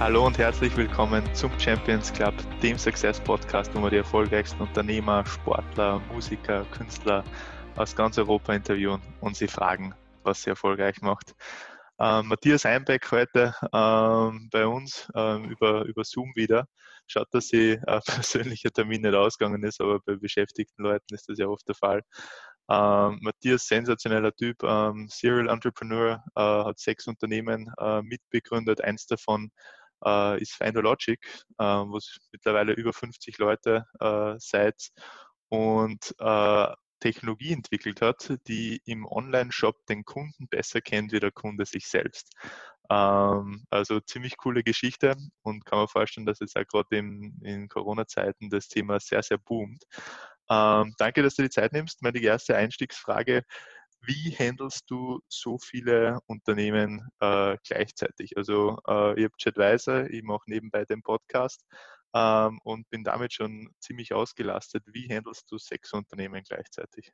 Hallo und herzlich willkommen zum Champions Club, dem Success Podcast, wo wir die erfolgreichsten Unternehmer, Sportler, Musiker, Künstler aus ganz Europa interviewen und sie fragen, was sie erfolgreich macht. Ähm, Matthias Einbeck heute ähm, bei uns ähm, über, über Zoom wieder. Schaut, dass sie äh, persönlicher Termin nicht ausgegangen ist, aber bei beschäftigten Leuten ist das ja oft der Fall. Ähm, Matthias, sensationeller Typ, ähm, Serial Entrepreneur, äh, hat sechs Unternehmen äh, mitbegründet. Eins davon äh, ist Findologic, äh, wo es mittlerweile über 50 Leute äh, seid und äh, Technologie entwickelt hat, die im Online-Shop den Kunden besser kennt wie der Kunde sich selbst. Ähm, also ziemlich coole Geschichte und kann man vorstellen, dass jetzt auch gerade in Corona-Zeiten das Thema sehr, sehr boomt. Ähm, danke, dass du die Zeit nimmst. Meine erste Einstiegsfrage. Wie handelst du so viele Unternehmen äh, gleichzeitig? Also äh, ich habe Chatweiser, ich mache nebenbei den Podcast ähm, und bin damit schon ziemlich ausgelastet. Wie handelst du sechs Unternehmen gleichzeitig?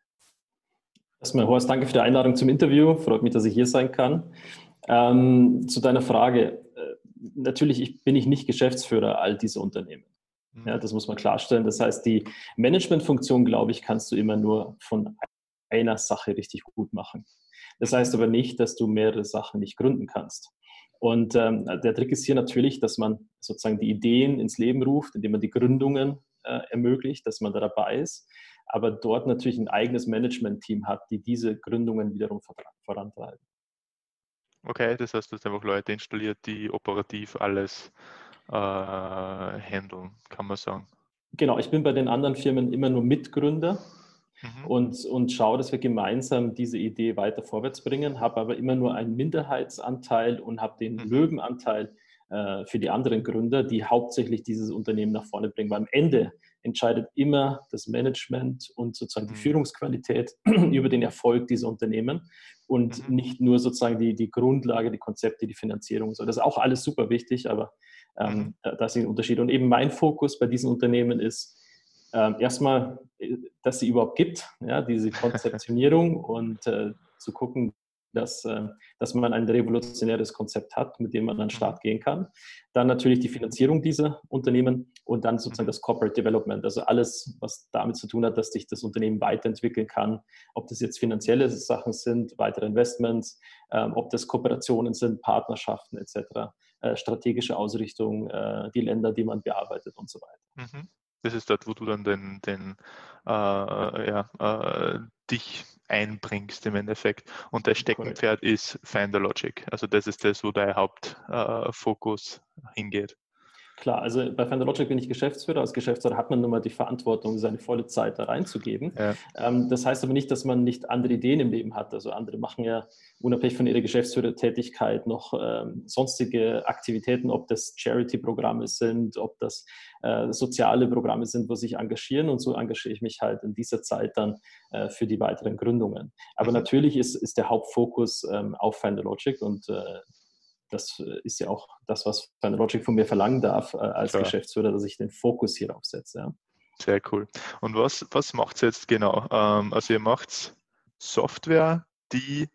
Erstmal, Horst, danke für die Einladung zum Interview. Freut mich, dass ich hier sein kann. Ähm, zu deiner Frage. Äh, natürlich ich, bin ich nicht Geschäftsführer all dieser Unternehmen. Mhm. Ja, das muss man klarstellen. Das heißt, die Managementfunktion, glaube ich, kannst du immer nur von einer Sache richtig gut machen. Das heißt aber nicht, dass du mehrere Sachen nicht gründen kannst. Und ähm, der Trick ist hier natürlich, dass man sozusagen die Ideen ins Leben ruft, indem man die Gründungen äh, ermöglicht, dass man da dabei ist, aber dort natürlich ein eigenes Management-Team hat, die diese Gründungen wiederum vorantreiben. Okay, das heißt, du hast einfach Leute installiert, die operativ alles äh, handeln, kann man sagen. Genau, ich bin bei den anderen Firmen immer nur Mitgründer mhm. und, und schaue, dass wir gemeinsam diese Idee weiter vorwärts bringen, habe aber immer nur einen Minderheitsanteil und habe den mhm. Löwenanteil äh, für die anderen Gründer, die hauptsächlich dieses Unternehmen nach vorne bringen. Weil am Ende entscheidet immer das Management und sozusagen die mhm. Führungsqualität über den Erfolg dieser Unternehmen und mhm. nicht nur sozusagen die, die Grundlage, die Konzepte, die Finanzierung. So, das ist auch alles super wichtig, aber ähm, mhm. da, da ist ein Unterschied. Und eben mein Fokus bei diesen Unternehmen ist, ähm, erstmal, äh, dass sie überhaupt gibt, ja, diese Konzeptionierung und äh, zu gucken, dass, äh, dass man ein revolutionäres Konzept hat, mit dem man an den Start mhm. gehen kann. Dann natürlich die Finanzierung dieser Unternehmen und dann sozusagen das Corporate Development, also alles, was damit zu tun hat, dass sich das Unternehmen weiterentwickeln kann, ob das jetzt finanzielle Sachen sind, weitere Investments, ähm, ob das Kooperationen sind, Partnerschaften etc., äh, strategische Ausrichtung, äh, die Länder, die man bearbeitet und so weiter. Mhm. Das ist dort, wo du dann den, den äh, ja, äh, dich einbringst im Endeffekt. Und der Steckenpferd ist Finder Logic. Also das ist das, wo dein Hauptfokus äh, hingeht. Klar, also bei Logic bin ich Geschäftsführer. Als Geschäftsführer hat man nun mal die Verantwortung, seine volle Zeit da reinzugeben. Ja. Ähm, das heißt aber nicht, dass man nicht andere Ideen im Leben hat. Also andere machen ja unabhängig von ihrer Geschäftsführertätigkeit noch ähm, sonstige Aktivitäten, ob das Charity-Programme sind, ob das äh, soziale Programme sind, wo sich engagieren. Und so engagiere ich mich halt in dieser Zeit dann äh, für die weiteren Gründungen. Aber mhm. natürlich ist, ist der Hauptfokus ähm, auf Finder Logic und äh, das äh, ist ja auch das, was Logic von mir verlangen darf äh, als Klar. Geschäftsführer, dass ich den Fokus hierauf setze. Ja. Sehr cool. Und was, was macht ihr jetzt genau? Ähm, also ihr macht Software, die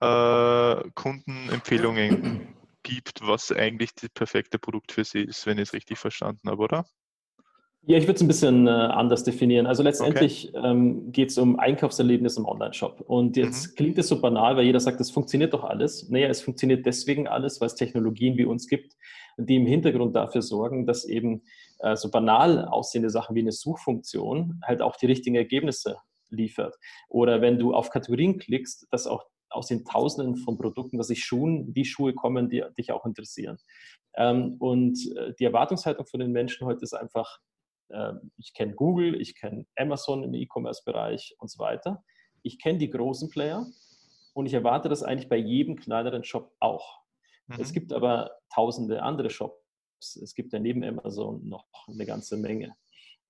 äh, Kundenempfehlungen gibt, was eigentlich das perfekte Produkt für sie ist, wenn ich es richtig verstanden habe, oder? Ja, ich würde es ein bisschen äh, anders definieren. Also letztendlich okay. ähm, geht es um Einkaufserlebnis im Online-Shop. Und jetzt mhm. klingt es so banal, weil jeder sagt, das funktioniert doch alles. Naja, es funktioniert deswegen alles, weil es Technologien wie uns gibt, die im Hintergrund dafür sorgen, dass eben äh, so banal aussehende Sachen wie eine Suchfunktion halt auch die richtigen Ergebnisse liefert. Oder wenn du auf Kategorien klickst, dass auch aus den Tausenden von Produkten, dass ich Schuhen, die Schuhe kommen, die dich auch interessieren. Ähm, und äh, die Erwartungshaltung von den Menschen heute ist einfach, ich kenne Google, ich kenne Amazon im E-Commerce-Bereich und so weiter. Ich kenne die großen Player und ich erwarte das eigentlich bei jedem kleineren Shop auch. Mhm. Es gibt aber tausende andere Shops. Es gibt ja neben Amazon noch eine ganze Menge.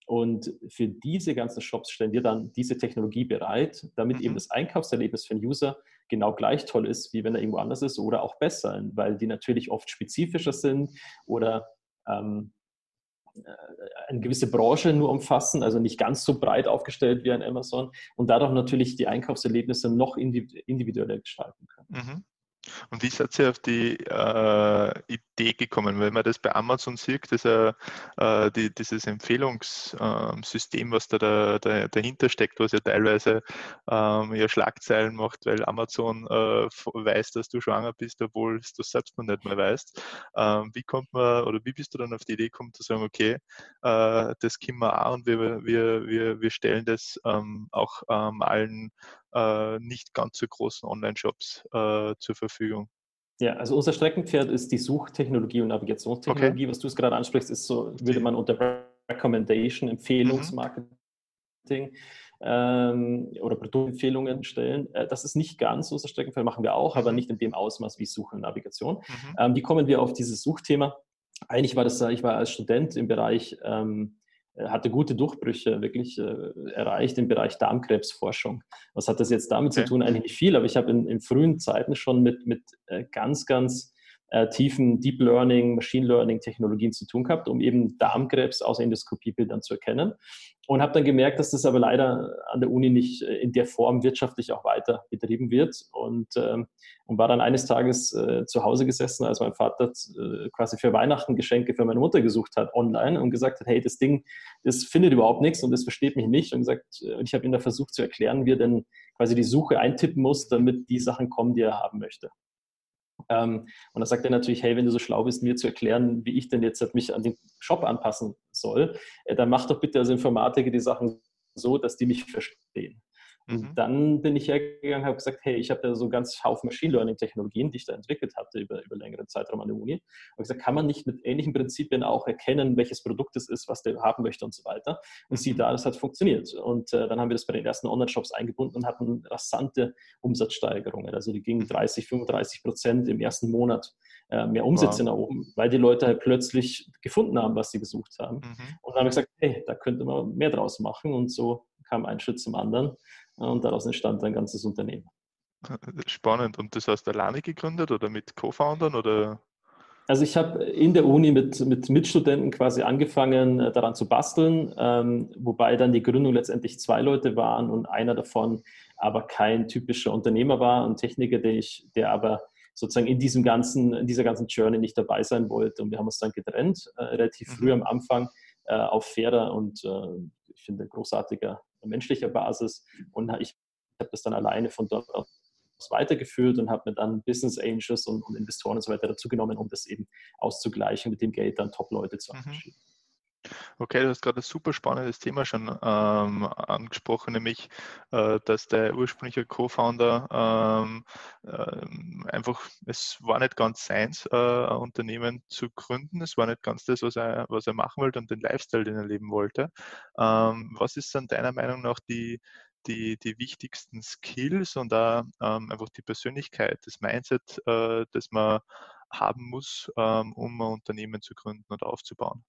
Und für diese ganzen Shops stellen wir dann diese Technologie bereit, damit mhm. eben das Einkaufserlebnis für den User genau gleich toll ist, wie wenn er irgendwo anders ist oder auch besser, weil die natürlich oft spezifischer sind oder ähm, äh, eine gewisse Branche nur umfassen, also nicht ganz so breit aufgestellt wie ein Amazon und dadurch natürlich die Einkaufserlebnisse noch individueller gestalten können. Mhm. Und wie seid ihr auf die äh, Idee gekommen? Wenn man das bei Amazon sieht, das, äh, die, dieses Empfehlungssystem, was da, da, da, dahinter steckt, was ja teilweise ähm, ja Schlagzeilen macht, weil Amazon äh, weiß, dass du schwanger bist, obwohl du selbst noch nicht mehr weißt. Ähm, wie kommt man oder wie bist du dann auf die Idee gekommen zu sagen, okay, äh, das können wir auch und wir, wir, wir, wir stellen das ähm, auch ähm, allen äh, nicht ganz so großen Online-Shops äh, zur Verfügung. Ja, also unser Streckenpferd ist die Suchtechnologie und Navigationstechnologie. Okay. Was du es gerade ansprichst, ist so, würde man unter Recommendation, Empfehlungsmarketing mhm. ähm, oder Produktempfehlungen stellen. Äh, das ist nicht ganz unser Streckenpferd, machen wir auch, mhm. aber nicht in dem Ausmaß wie Suche und Navigation. Mhm. Ähm, wie kommen wir auf dieses Suchthema? Eigentlich war das, ich war als Student im Bereich ähm, äh, hatte gute Durchbrüche wirklich äh, erreicht im Bereich Darmkrebsforschung. Was hat das jetzt damit okay. zu tun? Eigentlich nicht viel, aber ich habe in, in frühen Zeiten schon mit, mit äh, ganz, ganz äh, tiefen Deep Learning, Machine Learning Technologien zu tun gehabt, um eben Darmkrebs aus Endoskopiebildern zu erkennen. Und habe dann gemerkt, dass das aber leider an der Uni nicht äh, in der Form wirtschaftlich auch weiter betrieben wird. Und, ähm, und war dann eines Tages äh, zu Hause gesessen, als mein Vater äh, quasi für Weihnachten Geschenke für meine Mutter gesucht hat online und gesagt hat, hey, das Ding, das findet überhaupt nichts und das versteht mich nicht. Und gesagt, äh, ich habe ihm da versucht zu erklären, wie er denn quasi die Suche eintippen muss, damit die Sachen kommen, die er haben möchte. Ähm, und da sagt er natürlich, hey, wenn du so schlau bist, mir zu erklären, wie ich denn jetzt mich an den Shop anpassen soll, äh, dann mach doch bitte als Informatiker die Sachen so, dass die mich verstehen. Mhm. dann bin ich hergegangen und habe gesagt, hey, ich habe da so ganz Haufen Machine Learning Technologien, die ich da entwickelt hatte über, über längeren Zeitraum an der Uni. Und gesagt, kann man nicht mit ähnlichen Prinzipien auch erkennen, welches Produkt es ist, was der haben möchte und so weiter. Und mhm. sieh da, das hat funktioniert. Und äh, dann haben wir das bei den ersten Online-Shops eingebunden und hatten rasante Umsatzsteigerungen. Also die gingen 30, 35 Prozent im ersten Monat äh, mehr Umsätze wow. nach oben, weil die Leute halt plötzlich gefunden haben, was sie gesucht haben. Mhm. Und dann haben wir gesagt, hey, da könnte man mehr draus machen. Und so kam ein Schritt zum anderen und daraus entstand ein ganzes Unternehmen. Spannend. Und das hast du alleine gegründet oder mit Co-Foundern oder? Also ich habe in der Uni mit, mit Mitstudenten quasi angefangen, äh, daran zu basteln, ähm, wobei dann die Gründung letztendlich zwei Leute waren und einer davon aber kein typischer Unternehmer war, ein Techniker, der, ich, der aber sozusagen in diesem ganzen, in dieser ganzen Journey nicht dabei sein wollte. Und wir haben uns dann getrennt, äh, relativ früh mhm. am Anfang, äh, auf fairer und äh, ich finde großartiger menschlicher Basis. Und ich habe das dann alleine von dort aus weitergeführt und habe mir dann Business Angels und, und, Investoren und so weiter dazu genommen, um das eben auszugleichen, mit dem Geld dann Top-Leute zu mhm. Okay, du hast gerade ein super spannendes Thema schon ähm, angesprochen, nämlich, äh, dass der ursprüngliche Co-Founder ähm, äh, einfach, es war nicht ganz seins, äh, ein Unternehmen zu gründen. Es war nicht ganz das, was er, was er machen wollte und den Lifestyle, den er leben wollte. Ähm, was ist dann deiner Meinung nach die, die, die wichtigsten Skills und auch ähm, einfach die Persönlichkeit, das Mindset, äh, das man haben muss, ähm, um ein Unternehmen zu gründen oder aufzubauen?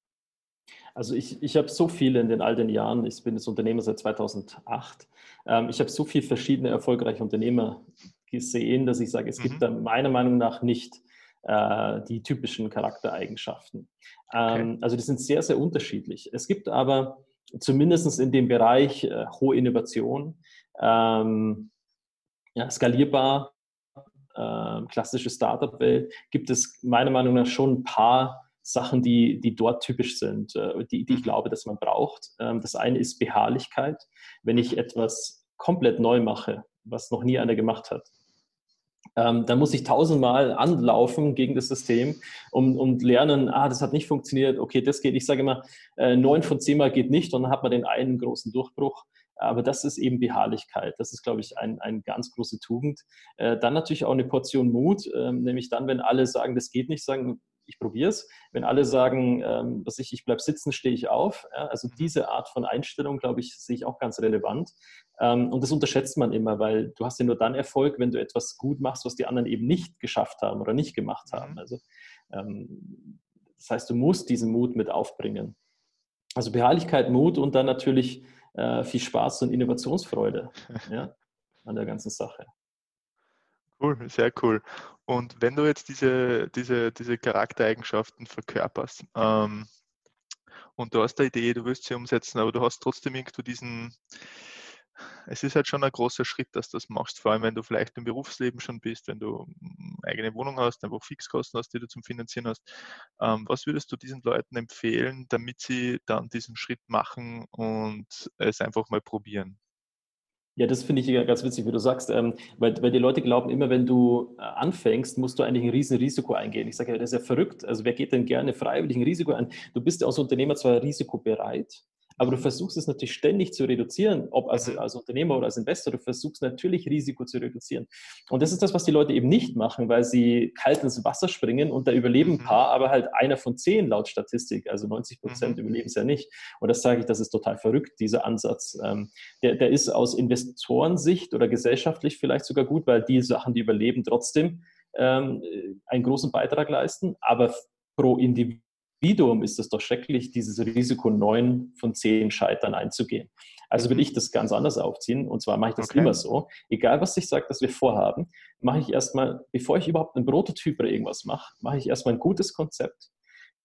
Also ich, ich habe so viele in den all den Jahren, ich bin jetzt Unternehmer seit 2008, ähm, ich habe so viele verschiedene erfolgreiche Unternehmer gesehen, dass ich sage, es mhm. gibt da meiner Meinung nach nicht äh, die typischen Charaktereigenschaften. Ähm, okay. Also die sind sehr, sehr unterschiedlich. Es gibt aber zumindest in dem Bereich äh, hohe Innovation, ähm, ja, skalierbar, äh, klassische Startup-Welt, gibt es meiner Meinung nach schon ein paar Sachen, die, die dort typisch sind, äh, die, die ich mhm. glaube, dass man braucht. Ähm, das eine ist Beharrlichkeit. Wenn ich etwas komplett neu mache, was noch nie einer gemacht hat, ähm, dann muss ich tausendmal anlaufen gegen das System und, und lernen, ah, das hat nicht funktioniert, okay, das geht. Ich sage immer, äh, neun von zehn Mal geht nicht und dann hat man den einen großen Durchbruch. Aber das ist eben Beharrlichkeit. Das ist, glaube ich, ein, ein ganz große Tugend. Äh, dann natürlich auch eine Portion Mut, äh, nämlich dann, wenn alle sagen, das geht nicht, sagen, ich probiere es. Wenn alle sagen, ähm, was ich, ich bleibe sitzen, stehe ich auf. Ja, also mhm. diese Art von Einstellung, glaube ich, sehe ich auch ganz relevant. Ähm, und das unterschätzt man immer, weil du hast ja nur dann Erfolg, wenn du etwas gut machst, was die anderen eben nicht geschafft haben oder nicht gemacht haben. Mhm. Also ähm, das heißt, du musst diesen Mut mit aufbringen. Also Beharrlichkeit, Mut und dann natürlich äh, viel Spaß und Innovationsfreude ja, an der ganzen Sache. Cool, sehr cool. Und wenn du jetzt diese, diese, diese Charaktereigenschaften verkörperst ähm, und du hast eine Idee, du willst sie umsetzen, aber du hast trotzdem irgendwo diesen, es ist halt schon ein großer Schritt, dass du das machst, vor allem wenn du vielleicht im Berufsleben schon bist, wenn du eine eigene Wohnung hast, einfach Fixkosten hast, die du zum Finanzieren hast. Ähm, was würdest du diesen Leuten empfehlen, damit sie dann diesen Schritt machen und es einfach mal probieren? Ja, das finde ich ganz witzig, wie du sagst, ähm, weil, weil die Leute glauben, immer wenn du äh, anfängst, musst du eigentlich ein riesen Risiko eingehen. Ich sage ja, das ist ja verrückt. Also wer geht denn gerne freiwillig ein Risiko ein? Du bist ja als Unternehmer zwar risikobereit, aber du versuchst es natürlich ständig zu reduzieren, ob als, als Unternehmer oder als Investor, du versuchst natürlich Risiko zu reduzieren. Und das ist das, was die Leute eben nicht machen, weil sie kalt ins Wasser springen und da überleben ein mhm. paar, aber halt einer von zehn laut Statistik, also 90 Prozent mhm. überleben es ja nicht. Und das sage ich, das ist total verrückt, dieser Ansatz. Ähm, der, der ist aus Investorensicht oder gesellschaftlich vielleicht sogar gut, weil die Sachen, die überleben, trotzdem ähm, einen großen Beitrag leisten, aber pro Individuum Individuum ist es doch schrecklich, dieses Risiko neun von zehn Scheitern einzugehen. Also will mhm. ich das ganz anders aufziehen und zwar mache ich das okay. immer so. Egal, was ich sage, dass wir vorhaben, mache ich erstmal, bevor ich überhaupt einen Prototyp oder irgendwas mache, mache ich erstmal ein gutes Konzept,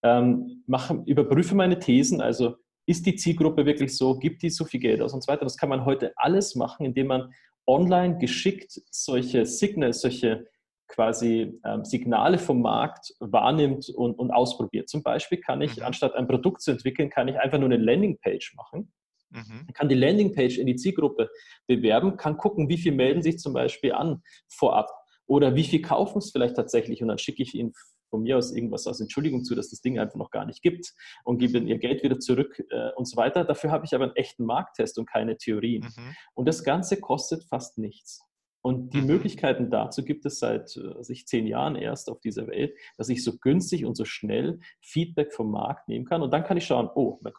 ähm, mache, überprüfe meine Thesen, also ist die Zielgruppe wirklich so, gibt die so viel Geld aus und so weiter. Das kann man heute alles machen, indem man online geschickt solche Signals, solche quasi ähm, Signale vom Markt wahrnimmt und, und ausprobiert. Zum Beispiel kann ich, mhm. anstatt ein Produkt zu entwickeln, kann ich einfach nur eine Landingpage machen. Mhm. Kann die Landingpage in die Zielgruppe bewerben, kann gucken, wie viel melden sich zum Beispiel an vorab oder wie viel kaufen es vielleicht tatsächlich und dann schicke ich ihnen von mir aus irgendwas aus Entschuldigung zu, dass das Ding einfach noch gar nicht gibt und gebe ihnen ihr Geld wieder zurück äh, und so weiter. Dafür habe ich aber einen echten Markttest und keine Theorien. Mhm. Und das Ganze kostet fast nichts. Und die mhm. Möglichkeiten dazu gibt es seit äh, sich zehn Jahren erst auf dieser Welt, dass ich so günstig und so schnell Feedback vom Markt nehmen kann. Und dann kann ich schauen, oh, mein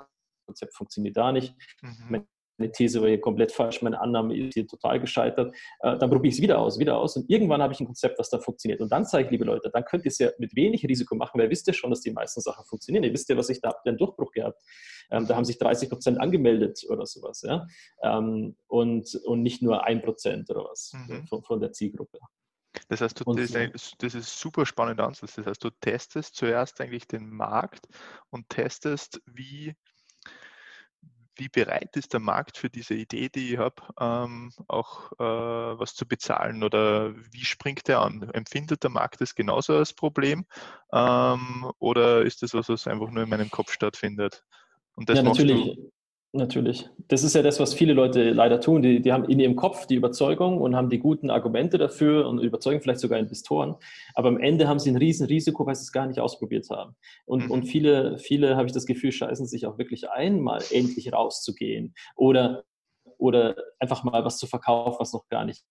Konzept funktioniert da nicht, mhm. mein meine These war hier komplett falsch, meine Annahme ist hier total gescheitert. Äh, dann probiere ich es wieder aus, wieder aus und irgendwann habe ich ein Konzept, was da funktioniert. Und dann zeige ich, liebe Leute, dann könnt ihr es ja mit wenig Risiko machen, weil ihr wisst ja schon, dass die meisten Sachen funktionieren. Ihr wisst ja, was ich da habe, einen Durchbruch gehabt. Ähm, da haben sich 30 Prozent angemeldet oder sowas. Ja? Ähm, und, und nicht nur ein Prozent oder was mhm. von, von der Zielgruppe. Das heißt, du, das, ist, das ist super spannender Ansatz. Das heißt, du testest zuerst eigentlich den Markt und testest, wie wie bereit ist der Markt für diese Idee, die ich habe, ähm, auch äh, was zu bezahlen oder wie springt er an? Empfindet der Markt das genauso als Problem ähm, oder ist das was, was einfach nur in meinem Kopf stattfindet? Und das ja, natürlich. Du, Natürlich. Das ist ja das, was viele Leute leider tun. Die, die haben in ihrem Kopf die Überzeugung und haben die guten Argumente dafür und überzeugen vielleicht sogar Investoren. Aber am Ende haben sie ein Riesenrisiko, weil sie es gar nicht ausprobiert haben. Und, mhm. und viele, viele, habe ich das Gefühl, scheißen sich auch wirklich ein, mal endlich rauszugehen oder, oder einfach mal was zu verkaufen, was noch gar nicht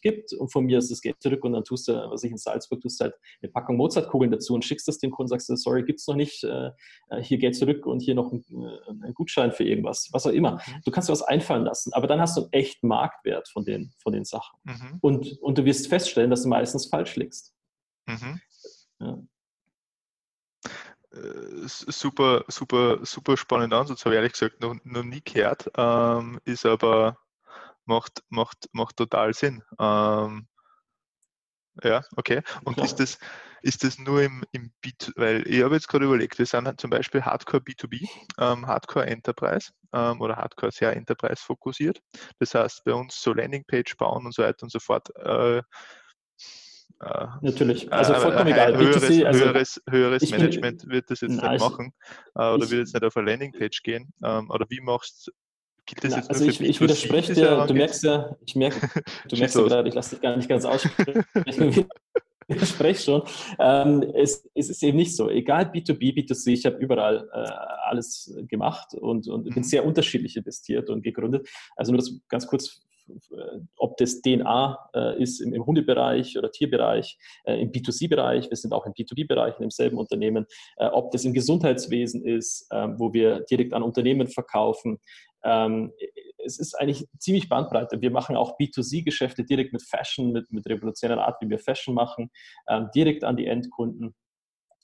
gibt und von mir ist das Geld zurück und dann tust du, was ich in Salzburg, tust halt eine Packung Mozartkugeln dazu und schickst das dem Kunden, sagst du, sorry, gibt es noch nicht, äh, äh, hier Geld zurück und hier noch ein, äh, ein, Gutschein für irgendwas, was auch immer. Mhm. Du kannst dir was einfallen lassen, aber dann hast du einen echten Marktwert von den, von den Sachen. Mhm. Und, und du wirst feststellen, dass du meistens falsch liegst. Mhm. Ja. Super, super, super spannender Ansatz, habe ich ehrlich gesagt noch, noch nie gehört, ähm, ist aber macht, macht, macht total Sinn. Ähm, ja, okay. Und ja. ist das, ist das nur im, im B2, weil ich habe jetzt gerade überlegt, wir sind zum Beispiel Hardcore B2B, ähm, Hardcore Enterprise ähm, oder Hardcore sehr Enterprise fokussiert. Das heißt, bei uns so Landingpage bauen und so weiter und so fort. Äh, äh, Natürlich, also vollkommen äh, egal. Höheres, B2C, also höheres, höheres Management bin, wird das jetzt na, nicht machen äh, oder ich, wird jetzt nicht auf eine Landingpage gehen. Ähm, oder wie machst du Gilt das jetzt also ich, ich widerspreche dir, du merkst ja, ich merke, du merkst ja gerade, ich lasse dich gar nicht ganz aussprechen. ich widerspreche schon. Ähm, es, es, ist eben nicht so. Egal B2B, B2C, ich habe überall äh, alles gemacht und, und mhm. bin sehr unterschiedlich investiert und gegründet. Also nur das ganz kurz ob das DNA äh, ist im, im, Hundebereich oder Tierbereich, äh, im B2C-Bereich, wir sind auch im B2B-Bereich in demselben Unternehmen, äh, ob das im Gesundheitswesen ist, ähm, wo wir direkt an Unternehmen verkaufen, ähm, es ist eigentlich ziemlich Bandbreite. Wir machen auch B2C-Geschäfte direkt mit Fashion, mit, mit revolutionärer Art, wie wir Fashion machen, ähm, direkt an die Endkunden.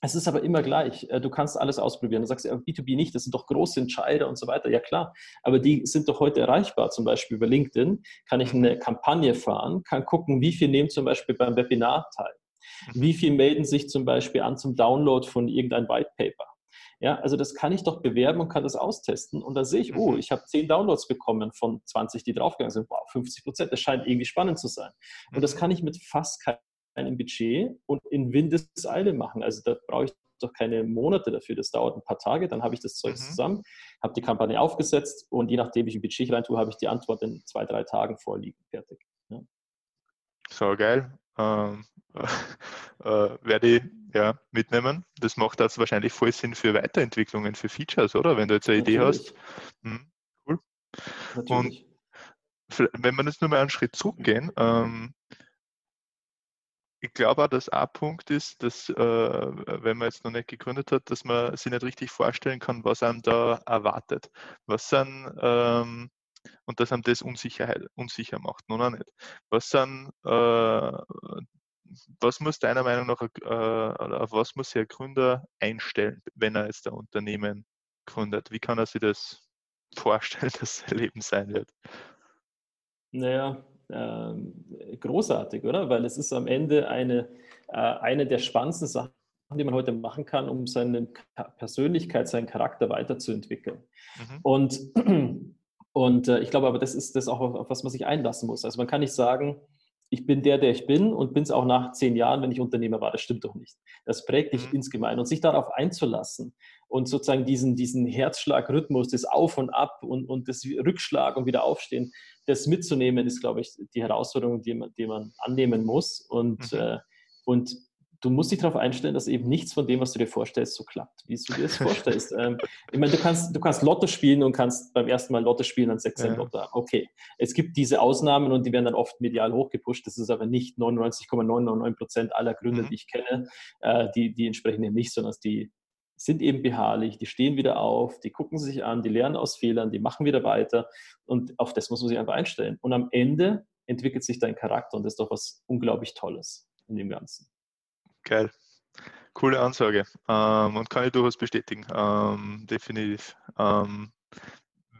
Es ist aber immer gleich. Äh, du kannst alles ausprobieren. Du sagst ja, B2B nicht, das sind doch große Entscheider und so weiter. Ja klar, aber die sind doch heute erreichbar. Zum Beispiel über LinkedIn kann ich eine Kampagne fahren, kann gucken, wie viel nehmen zum Beispiel beim Webinar teil. Mhm. Wie viel melden sich zum Beispiel an zum Download von irgendeinem White Paper? Ja, also das kann ich doch bewerben und kann das austesten. Und da sehe ich, oh, mhm. ich habe zehn Downloads bekommen von 20, die draufgegangen sind. Wow, 50 Prozent, das scheint irgendwie spannend zu sein. Und das mhm. kann ich mit fast keinem Budget und in Windeseile machen. Also da brauche ich doch keine Monate dafür. Das dauert ein paar Tage, dann habe ich das Zeug mhm. zusammen, habe die Kampagne aufgesetzt und je nachdem, wie ich ein Budget rein tue, habe ich die Antwort in zwei, drei Tagen vorliegen. Fertig. Ja. So geil. Ähm, äh, werde ich ja, mitnehmen. Das macht das wahrscheinlich voll Sinn für Weiterentwicklungen, für Features, oder? Wenn du jetzt eine Natürlich. Idee hast. Hm, cool. Natürlich. Und wenn wir jetzt nur mal einen Schritt zurückgehen, ähm, ich glaube auch, dass ein Punkt ist, dass, äh, wenn man jetzt noch nicht gegründet hat, dass man sich nicht richtig vorstellen kann, was einem da erwartet. Was sind, ähm, und dass einem das Unsicherheit, unsicher macht, noch nicht. Was sind, äh, was muss deiner Meinung nach, äh, auf was muss sich ein Gründer einstellen, wenn er jetzt ein Unternehmen gründet? Wie kann er sich das vorstellen, dass sein Leben sein wird? Naja, ähm, großartig, oder? Weil es ist am Ende eine, äh, eine der spannendsten Sachen, die man heute machen kann, um seine Persönlichkeit, seinen Charakter weiterzuentwickeln. Mhm. Und, und äh, ich glaube aber, das ist das auch, auf was man sich einlassen muss. Also man kann nicht sagen, ich bin der, der ich bin und bin es auch nach zehn Jahren, wenn ich Unternehmer war. Das stimmt doch nicht. Das prägt dich mhm. insgemein. Und sich darauf einzulassen und sozusagen diesen, diesen Herzschlagrhythmus, das Auf und Ab und, und das Rückschlag und wieder aufstehen, das mitzunehmen, ist, glaube ich, die Herausforderung, die man, die man annehmen muss. Und, mhm. äh, und du musst dich darauf einstellen, dass eben nichts von dem, was du dir vorstellst, so klappt, wie du dir das vorstellst. ähm, ich meine, du kannst, du kannst Lotto spielen und kannst beim ersten Mal Lotto spielen und sechs ja. Lotto. Okay, es gibt diese Ausnahmen und die werden dann oft medial hochgepusht. Das ist aber nicht 99,999 Prozent aller Gründe, mhm. die ich kenne, äh, die, die entsprechen dem nicht, sondern die sind eben beharrlich, die stehen wieder auf, die gucken sich an, die lernen aus Fehlern, die machen wieder weiter und auf das muss man sich einfach einstellen. Und am Ende entwickelt sich dein Charakter und das ist doch was unglaublich Tolles in dem Ganzen. Geil. Coole Ansage ähm, und kann ich durchaus bestätigen, ähm, definitiv. Ähm,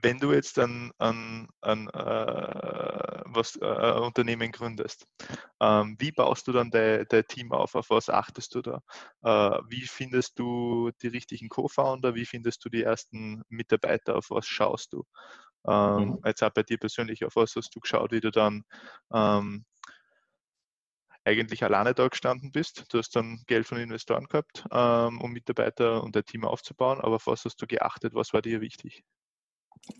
wenn du jetzt ein, ein, ein, äh, was, äh, ein Unternehmen gründest, ähm, wie baust du dann dein, dein, Team auf? Auf was achtest du da? Äh, wie findest du die richtigen Co-Founder? Wie findest du die ersten Mitarbeiter? Auf was schaust du? Ähm, mhm. Jetzt auch bei dir persönlich, auf was hast du geschaut, wie du dann ähm, eigentlich alleine da gestanden bist. Du hast dann Geld von Investoren gehabt, ähm, um Mitarbeiter und ein Team aufzubauen, aber auf was hast du geachtet? Was war dir wichtig?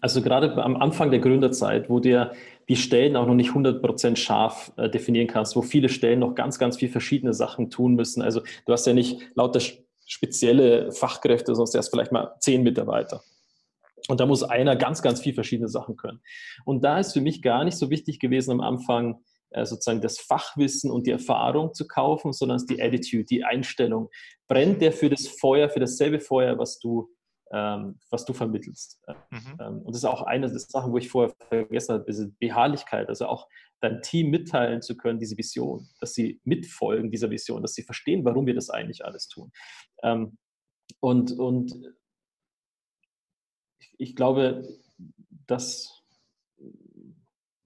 Also gerade am Anfang der Gründerzeit, wo dir die Stellen auch noch nicht 100% scharf äh, definieren kannst, wo viele Stellen noch ganz, ganz viele verschiedene Sachen tun müssen. Also du hast ja nicht lauter spezielle Fachkräfte, du hast vielleicht mal zehn Mitarbeiter. Und da muss einer ganz, ganz viele verschiedene Sachen können. Und da ist für mich gar nicht so wichtig gewesen am Anfang, sozusagen das Fachwissen und die Erfahrung zu kaufen, sondern die Attitude, die Einstellung. Brennt der für das Feuer, für dasselbe Feuer, was du, ähm, was du vermittelst? Mhm. Ähm, und das ist auch eine der Sachen, wo ich vorher vergessen habe, diese Beharrlichkeit, also auch dein Team mitteilen zu können, diese Vision, dass sie mitfolgen dieser Vision, dass sie verstehen, warum wir das eigentlich alles tun. Ähm, und, und ich, ich glaube, dass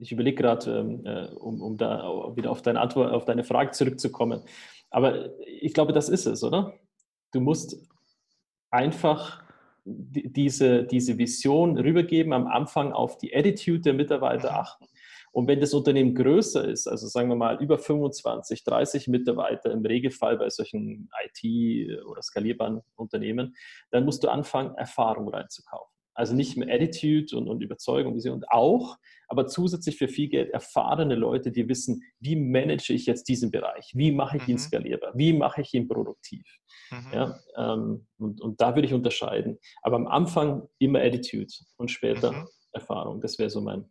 ich überlege gerade, ähm, äh, um, um da wieder auf deine Antwort, auf deine Frage zurückzukommen. Aber ich glaube, das ist es, oder? Du musst einfach diese, diese Vision rübergeben, am Anfang auf die Attitude der Mitarbeiter mhm. achten. Und wenn das Unternehmen größer ist, also sagen wir mal über 25, 30 Mitarbeiter im Regelfall bei solchen IT- oder skalierbaren Unternehmen, dann musst du anfangen, Erfahrung reinzukaufen. Also nicht mehr Attitude und, und Überzeugung, und auch, aber zusätzlich für viel Geld erfahrene Leute, die wissen, wie manage ich jetzt diesen Bereich, wie mache ich ihn mhm. skalierbar, wie mache ich ihn produktiv. Mhm. Ja, ähm, und, und da würde ich unterscheiden. Aber am Anfang immer Attitude und später mhm. Erfahrung. Das wäre so mein,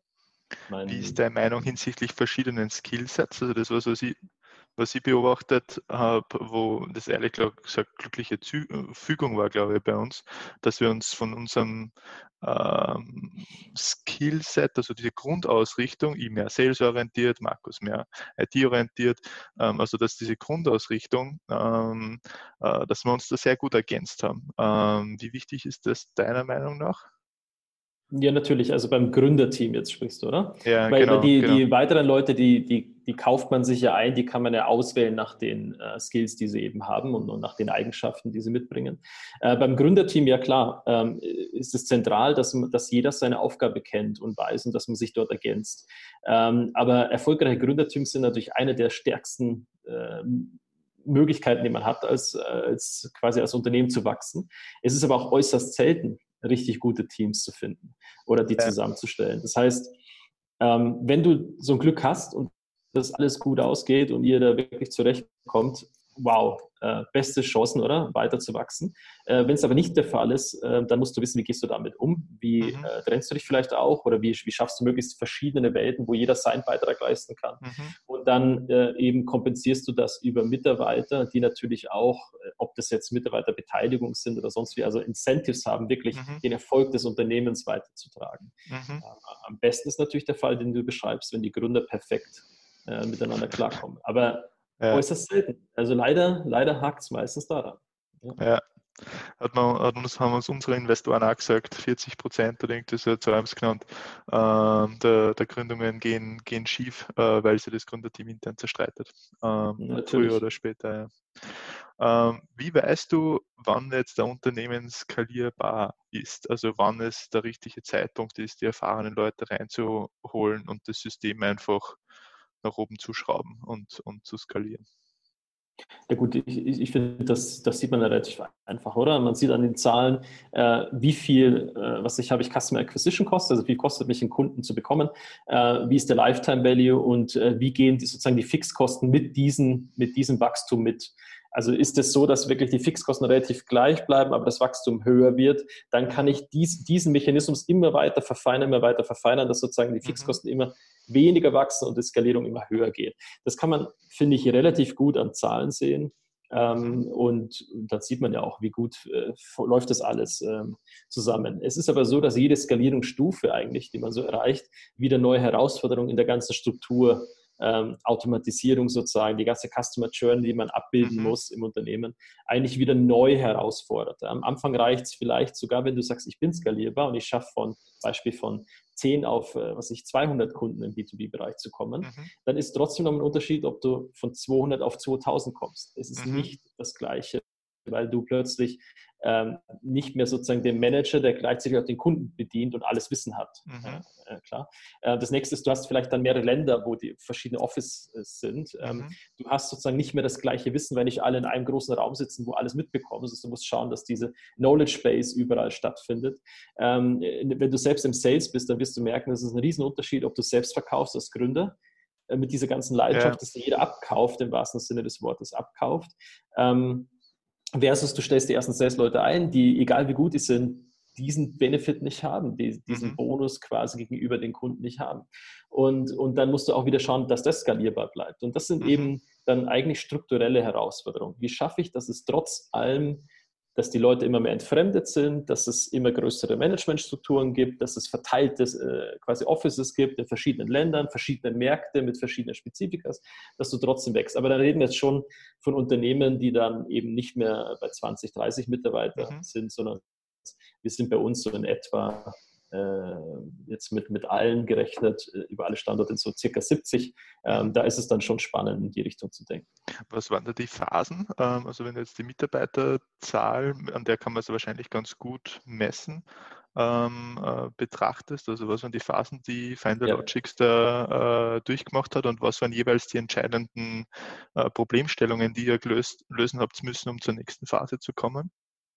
mein. Wie ist deine Meinung hinsichtlich verschiedenen Skillsets? Also das, was ich was ich beobachtet habe, wo das ehrlich gesagt glückliche Fügung war, glaube ich, bei uns, dass wir uns von unserem ähm, Skillset, also diese Grundausrichtung, ich mehr salesorientiert, Markus mehr IT-orientiert, ähm, also dass diese Grundausrichtung, ähm, äh, dass wir uns da sehr gut ergänzt haben. Ähm, wie wichtig ist das deiner Meinung nach? Ja, natürlich. Also beim Gründerteam jetzt sprichst du, oder? Ja, Weil genau, die, genau. die weiteren Leute, die, die, die kauft man sich ja ein, die kann man ja auswählen nach den äh, Skills, die sie eben haben und, und, nach den Eigenschaften, die sie mitbringen. Äh, beim Gründerteam, ja klar, ähm, ist es zentral, dass, dass jeder seine Aufgabe kennt und weiß und dass man sich dort ergänzt. Ähm, aber erfolgreiche Gründerteams sind natürlich eine der stärksten äh, Möglichkeiten, die man hat, als, als quasi als Unternehmen zu wachsen. Es ist aber auch äußerst selten, richtig gute Teams zu finden oder die ja. zusammenzustellen. Das heißt, ähm, wenn du so ein Glück hast und das alles gut ausgeht und ihr da wirklich zurechtkommt, wow, äh, beste Chancen, oder? Weiter zu wachsen. Äh, Wenn es aber nicht der Fall ist, äh, dann musst du wissen, wie gehst du damit um? Wie mhm. Äh, trennst du dich vielleicht auch? Oder wie, wie, schaffst du möglichst verschiedene Welten, wo jeder seinen Beitrag leisten kann? Mhm. Und dann äh, eben kompensierst du das über Mitarbeiter, die natürlich auch, das jetzt Mitarbeiterbeteiligung sind oder sonst wie, also Incentives haben, wirklich mhm. den Erfolg des Unternehmens weiterzutragen. Mhm. am besten ist natürlich der Fall, den du beschreibst, wenn die Gründer perfekt miteinander klarkommen. Aber ja. äußerst selten. Also leider, leider hakt es meistens daran. Ja. ja. Hat man, uns, haben uns unsere Investoren auch gesagt, 40 Prozent oder irgendwie so haben es genannt, äh, der, der, Gründungen gehen, gehen schief, äh, weil sie das Gründerteam intern zerstreitet. Ähm, früher oder später. Ja. Ähm, wie weißt du, wann jetzt der Unternehmen skalierbar ist? Also wann es der richtige Zeitpunkt ist, die erfahrenen Leute reinzuholen und das System einfach nach oben zu schrauben und, und zu skalieren. Ja gut, ich, ich finde, das, das sieht man relativ einfach, oder? Man sieht an den Zahlen, äh, wie viel, äh, was ich habe ich Customer Acquisition Cost, also wie kostet mich einen Kunden zu bekommen, äh, wie ist der Lifetime Value und äh, wie gehen die, sozusagen die Fixkosten mit, diesen, mit diesem Wachstum mit. Also ist es so, dass wirklich die Fixkosten relativ gleich bleiben, aber das Wachstum höher wird, dann kann ich dies, diesen Mechanismus immer weiter verfeinern, immer weiter verfeinern, dass sozusagen die mhm. Fixkosten mhm. immer weniger wachsen und die Skalierung immer höher geht. Das kann man, finde ich, relativ gut an Zahlen sehen. Ähm, und da sieht man ja auch, wie gut äh, läuft das alles ähm, zusammen. Es ist aber so, dass jede Skalierungsstufe eigentlich, die man so erreicht, wieder neue Herausforderungen in der ganzen Struktur ähm, Automatisierung sozusagen, die ganze Customer Journey, die man abbilden mhm. muss im Unternehmen, eigentlich wieder neu herausfordert. Am Anfang reicht es vielleicht sogar, wenn du sagst, ich bin skalierbar und ich schaffe von Beispiel von 10 auf, äh, was ich, 200 Kunden im B2B-Bereich zu kommen, mhm. dann ist trotzdem noch ein Unterschied, ob du von 200 auf 2000 kommst. Es ist mhm. nicht das Gleiche, weil du plötzlich ähm, nicht mehr sozusagen den Manager, der gleichzeitig auch den Kunden bedient und alles Wissen hat. Mhm. Äh, klar. Äh, das nächste ist, du hast vielleicht dann mehrere Länder, wo die verschiedene Offices sind. Ähm, mhm. Du hast sozusagen nicht mehr das gleiche Wissen, wenn nicht alle in einem großen Raum sitzen, wo alles mitbekommen ist. Du musst schauen, dass diese Knowledge Base überall stattfindet. Ähm, wenn du selbst im Sales bist, dann wirst du merken, das ist ein Riesenunterschied, ob du selbst verkaufst als Gründer äh, mit dieser ganzen Leidenschaft, ja. dass jeder abkauft, im wahrsten Sinne des Wortes abkauft. Versus du stellst die ersten Sales-Leute ein, die, egal wie gut die sind, diesen Benefit nicht haben, die, diesen mhm. Bonus quasi gegenüber den Kunden nicht haben. Und, und dann musst du auch wieder schauen, dass das skalierbar bleibt. Und das sind mhm. eben dann eigentlich strukturelle Herausforderungen. Wie schaffe ich, dass es trotz allem dass die Leute immer mehr entfremdet sind, dass es immer größere Managementstrukturen gibt, dass es verteilte äh, quasi Offices gibt in verschiedenen Ländern, verschiedene Märkte mit verschiedenen Spezifikas, dass du trotzdem wächst. Aber dann reden wir jetzt schon von Unternehmen, die dann eben nicht mehr bei 20, 30 Mitarbeitern mhm. sind, sondern wir sind bei uns so in etwa jetzt mit, mit allen gerechnet, äh, über alle Standorte so circa 70. Ähm, da ist es dann schon spannend, in die Richtung zu denken. Was waren da die Phasen? Ähm, also wenn du jetzt die Mitarbeiterzahl, an der kann man es wahrscheinlich ganz gut messen, ähm, äh, betrachtest, also was waren die Phasen, die Finder ja. Logics da äh, durchgemacht hat und was waren jeweils die entscheidenden äh, Problemstellungen, die ihr gelöst, lösen habt müssen, um zur nächsten Phase zu kommen?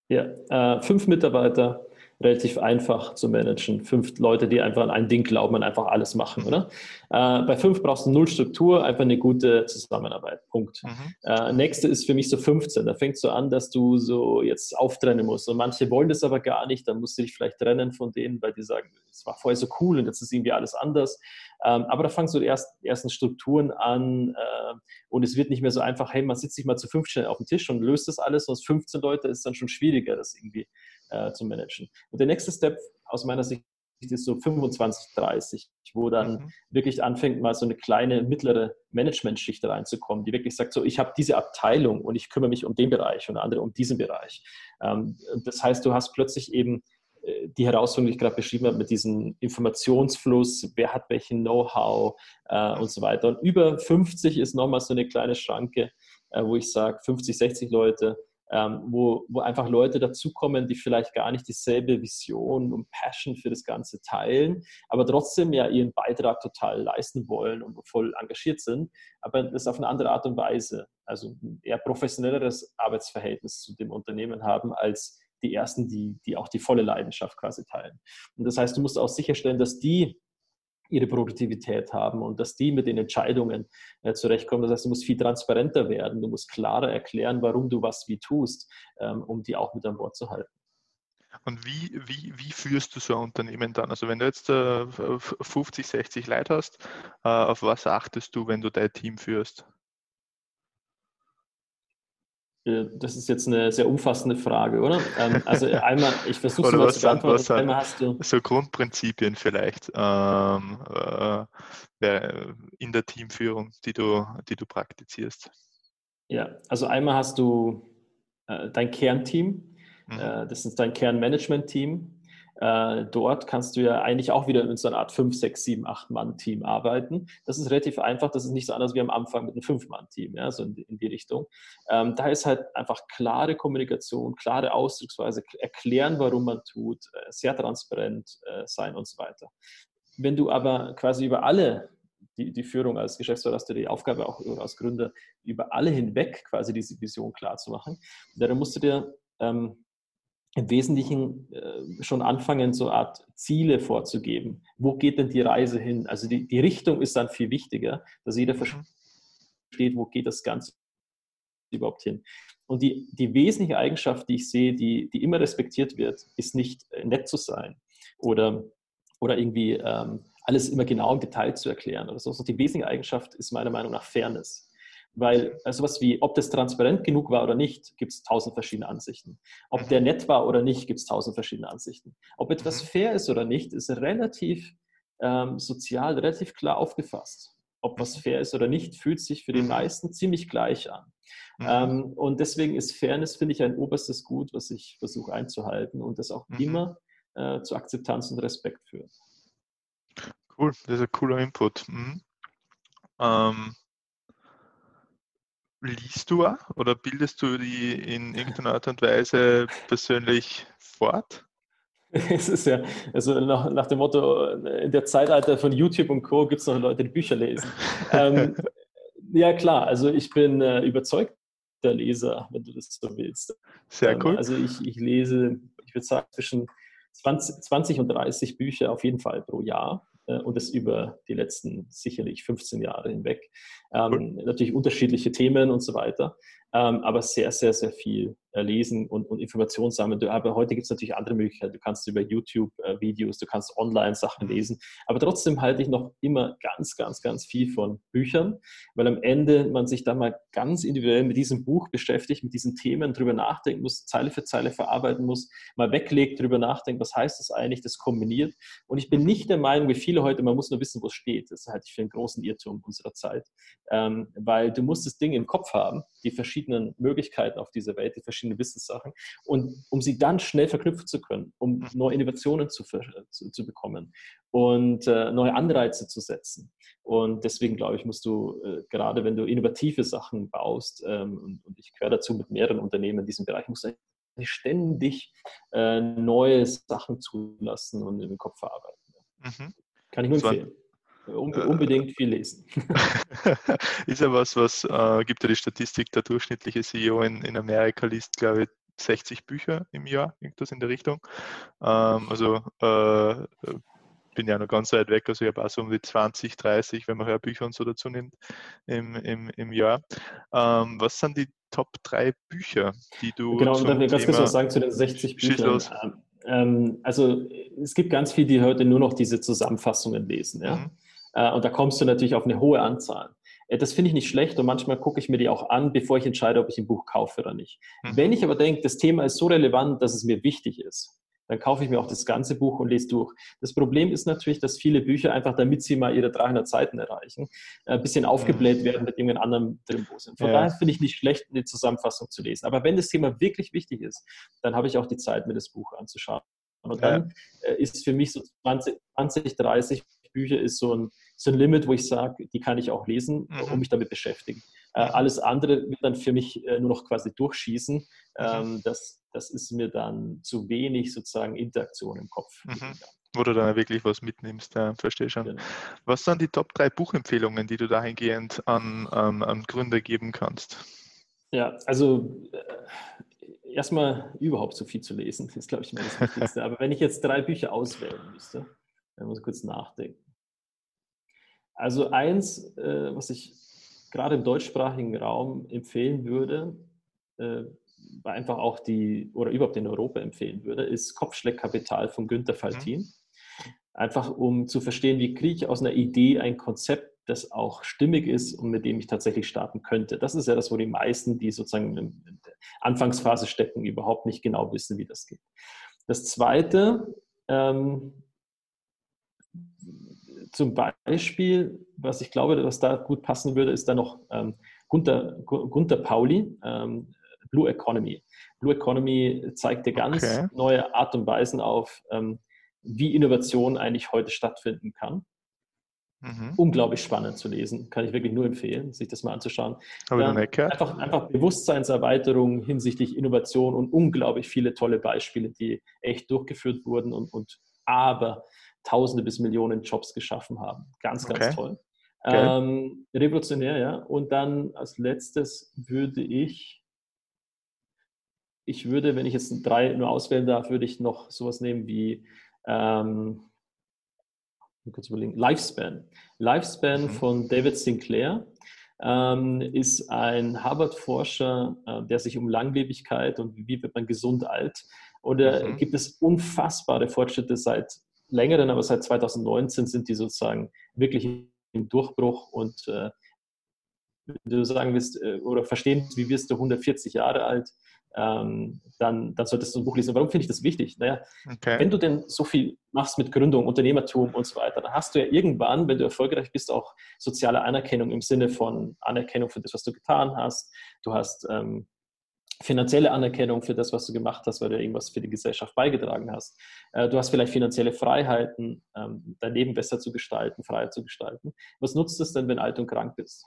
Ja, äh, fünf Mitarbeiter, relativ einfach zu managen. Fünf Leute, die einfach an ein Ding glauben und einfach alles machen, oder? Äh, bei fünf brauchst du null Struktur, einfach eine gute Zusammenarbeit. Punkt. Mhm. Äh, nächste ist für mich so 15. Da fängt so an, dass du so jetzt auftrennen musst. Und manche wollen das aber gar nicht. Dann musst du dich vielleicht trennen von denen, weil die sagen, es war vorher so cool und jetzt ist irgendwie alles anders. Ähm, aber da fangen so die ersten, ersten Strukturen an äh, und es wird nicht mehr so einfach, hey, man sitzt sich mal zu 15 auf den Tisch und löst das alles, sonst 15 Leute ist dann schon schwieriger, das irgendwie äh, zu managen. Und der nächste Step aus meiner Sicht ist so 25, 30, wo dann mhm. wirklich anfängt, mal so eine kleine, mittlere Managementschicht reinzukommen, die wirklich sagt, so, ich habe diese Abteilung und ich kümmere mich um den Bereich und andere um diesen Bereich. Ähm, das heißt, du hast plötzlich eben äh, die Herausforderung, die ich gerade beschrieben habe, mit diesem Informationsfluss, wer hat welchen Know-how äh, und so weiter. Und über 50 ist nochmal so eine kleine Schranke, äh, wo ich sage, 50, 60 Leute, ähm, wo, wo einfach Leute dazukommen, die vielleicht gar nicht dieselbe Vision und Passion für das Ganze teilen, aber trotzdem ja ihren Beitrag total leisten wollen und voll engagiert sind, aber das auf eine andere Art und Weise, also ein eher professionelleres Arbeitsverhältnis zu dem Unternehmen haben als die ersten, die, die auch die volle Leidenschaft quasi teilen. Und das heißt, du musst auch sicherstellen, dass die ihre Produktivität haben und dass die mit den Entscheidungen äh, zurechtkommen. Das heißt, du musst viel transparenter werden, du musst klarer erklären, warum du was wie tust, ähm, um die auch mit an Bord zu halten. Und wie, wie, wie führst du so ein Unternehmen dann? Also wenn du jetzt äh, 50, 60 Leute hast, äh, auf was achtest du, wenn du dein Team führst? Äh, das ist jetzt eine sehr umfassende Frage, oder? Ähm, also einmal, ich versuche es mal zu beantworten. Einmal hast du so Grundprinzipien vielleicht ähm, äh, in der Teamführung, die du, die du praktizierst. Ja, also einmal hast du äh, dein Kernteam, mhm. äh, das ist dein Kernmanagement-Team. Äh, dort kannst du ja eigentlich auch wieder in so einer Art 5, 6, 7, 8 Mann-Team arbeiten. Das ist relativ einfach. Das ist nicht so anders wie am Anfang mit einem 5-Mann-Team, ja, so in, in, die Richtung. Ähm, da ist halt einfach klare Kommunikation, klare Ausdrucksweise, erklären, warum man tut, äh, sehr transparent äh, sein und so weiter. Wenn du aber quasi über alle die, die, Führung als Geschäftsführer hast du die Aufgabe auch als Gründer, über alle hinweg quasi diese Vision klar zu machen. dann musst du dir ähm, im Wesentlichen äh, schon anfangen, so eine Art Ziele vorzugeben. Wo geht denn die Reise hin? Also die, die Richtung ist dann viel wichtiger, dass jeder mhm. versteht, wo geht das Ganze überhaupt hin. Und die, die wesentliche Eigenschaft, die ich sehe, die, die immer respektiert wird, ist nicht äh, nett zu sein oder, oder irgendwie ähm, alles immer genau im Detail zu erklären. Oder so. Also die wesentliche Eigenschaft ist meiner Meinung nach Fairness. Weil also was wie, ob das transparent genug war oder nicht, gibt es tausend verschiedene Ansichten. Ob der nett war oder nicht, gibt es tausend verschiedene Ansichten. Ob etwas mhm. fair ist oder nicht, ist relativ ähm, sozial, relativ klar aufgefasst. Ob was mhm. fair ist oder nicht, fühlt sich für die mhm. meisten ziemlich gleich an. Mhm. Ähm, und deswegen ist Fairness, finde ich, ein oberstes Gut, was ich versuche einzuhalten und das auch mhm. immer äh, zu Akzeptanz und Respekt führt. Cool, das ist ein cooler Input. Mhm. Ähm, liest du oder bildest du die in irgendeiner Art und Weise persönlich fort? Es ist ja, also nach, nach, dem Motto, in der Zeitalter von YouTube und Co. gibt es noch Leute, die Bücher lesen. ähm, ja, klar, also ich bin äh, überzeugter Leser, wenn du das so willst. Sehr ähm, cool. Also ich, ich lese, ich würde sagen, zwischen 20, 20 und 30 Bücher auf jeden Fall pro Jahr. Äh, und das über die letzten sicherlich 15 Jahre hinweg. Ähm, natürlich unterschiedliche Themen und so weiter, ähm, aber sehr, sehr, sehr viel lesen und, und Informationen sammeln. Aber heute gibt es natürlich andere Möglichkeiten. Du kannst über YouTube äh, Videos, du kannst online Sachen lesen. Aber trotzdem halte ich noch immer ganz, ganz, ganz viel von Büchern, weil am Ende man sich da mal ganz individuell mit diesem Buch beschäftigt, mit diesen Themen drüber nachdenken muss, Zeile für Zeile verarbeiten muss, mal weglegt, drüber nachdenkt, was heißt das eigentlich, das kombiniert. Und ich bin nicht der Meinung, wie viele heute, man muss nur wissen, wo es steht. Das halte ich für einen großen Irrtum unserer Zeit. Ähm, weil du musst das Ding im Kopf haben, die verschiedenen Möglichkeiten auf dieser Welt, die verschiedenen verschiedene Wissenssachen. Und um sie dann schnell verknüpfen zu können, um mhm. neue Innovationen zu, zu, zu bekommen und äh, neue Anreize zu setzen. Und deswegen glaube ich, musst du, äh, gerade wenn du innovative Sachen baust, ähm, und, und, ich gehöre dazu mit mehreren Unternehmen in diesem Bereich, musst du ständig äh, neue Sachen zulassen und den Kopf verarbeiten. Mhm. Kann ich nur empfehlen. Unbe äh, unbedingt viel lesen. ist ja was, was äh, gibt ja die Statistik, der durchschnittliche CEO in, in Amerika liest, glaube ich, 60 Bücher im Jahr, irgendwas in der Richtung. Ähm, also äh, bin ja noch ganz weit weg, also ich habe auch so um die 20, 30, wenn man Hörbücher und so dazu nimmt, im, im, im Jahr. Ähm, was sind die Top 3 Bücher, die du. Genau, und dann ganz kurz was sagen zu den 60 Büchern. Ähm, also es gibt ganz viele, die heute nur noch diese Zusammenfassungen lesen. Ja? Mhm. Äh, und da kommst du natürlich auf eine hohe Anzahl. Äh, das finde ich nicht schlecht und manchmal gucke ich mir die auch an, bevor ich entscheide, ob ich ein Buch kaufe oder nicht. Mhm. Wenn ich aber denke, das Thema ist so relevant, dass es mir wichtig ist, dann kaufe ich mir auch das ganze Buch und lese durch. Das Problem ist natürlich, dass viele Bücher einfach, damit sie mal ihre 300 Seiten erreichen, ein bisschen aufgebläht mhm. werden mit irgendeinem anderen drin. Von ja. daher finde ich nicht schlecht, eine Zusammenfassung zu lesen. Aber wenn das Thema wirklich wichtig ist, dann habe ich auch die Zeit, mir das Buch anzuschauen Aber dann ja. äh, ist für mich so 20, 20 30 Bücher ist so ein, so ein Limit, wo ich sage, die kann ich auch lesen mhm. und mich damit beschäftigen. Äh, alles andere wird dann für mich äh, nur noch quasi durchschießen. Mhm. Ähm, das, das ist mir dann zu wenig sozusagen Interaktion im Kopf. Mhm. Wo du dann wirklich was mitnimmst, ja, verstehe schon. Genau. Was sind die Top 3 Buchempfehlungen, die du dahingehend an, an, an Gründer geben kannst? Ja, also äh, erstmal überhaupt so viel zu lesen, ist, glaube ich, mal das Wichtigste. Aber wenn ich jetzt drei Bücher auswählen müsste, dann muss ich kurz nachdenken. Also eins, äh, was ich gerade im deutschsprachigen Raum empfehlen würde, äh, einfach auch die, oder überhaupt in Europa empfehlen würde, ist Kopfschleckkapital von Günter Faltin. Mhm. Einfach um zu verstehen, wie kriege ich aus einer Idee ein Konzept, das auch stimmig ist und mit dem ich tatsächlich starten könnte. Das ist ja das, wo die meisten, die sozusagen in der Anfangsphase stecken, überhaupt nicht genau wissen, wie das geht. Das Zweite, ähm, zum Beispiel, was ich glaube, was da gut passen würde, ist dann noch ähm, Gunther, Gunther Pauli, ähm, Blue Economy. Blue Economy zeigt dir ganz okay. neue Art und Weisen auf, ähm, wie Innovation eigentlich heute stattfinden kann. Mhm. Unglaublich spannend zu lesen, kann ich wirklich nur empfehlen, sich das mal anzuschauen. Nicht einfach, einfach Bewusstseinserweiterung hinsichtlich Innovation und unglaublich viele tolle Beispiele, die echt durchgeführt wurden und, und aber Tausende bis Millionen Jobs geschaffen haben. Ganz, ganz okay. toll. Okay. Ähm, revolutionär, ja. Und dann als letztes würde ich, ich würde, wenn ich jetzt drei nur auswählen darf, würde ich noch sowas nehmen wie ähm, kurz überlegen, Lifespan. Lifespan mhm. von David Sinclair ähm, ist ein Harvard-Forscher, äh, der sich um Langlebigkeit und wie wird man gesund alt. Und da mhm. gibt es unfassbare Fortschritte seit längeren, aber seit 2019 sind die sozusagen wirklich im Durchbruch und äh, wenn du sagen willst äh, oder verstehen, wie wirst du 140 Jahre alt, ähm, dann, dann solltest du ein Buch lesen. Warum finde ich das wichtig? Naja, okay. wenn du denn so viel machst mit Gründung, Unternehmertum und so weiter, dann hast du ja irgendwann, wenn du erfolgreich bist, auch soziale Anerkennung im Sinne von Anerkennung für das, was du getan hast. Du hast ähm, finanzielle Anerkennung für das, was du gemacht hast, weil du irgendwas für die Gesellschaft beigetragen hast. Äh, du hast vielleicht finanzielle Freiheiten, ähm, dein Leben besser zu gestalten, freier zu gestalten. Was nutzt es denn, wenn alt und krank bist?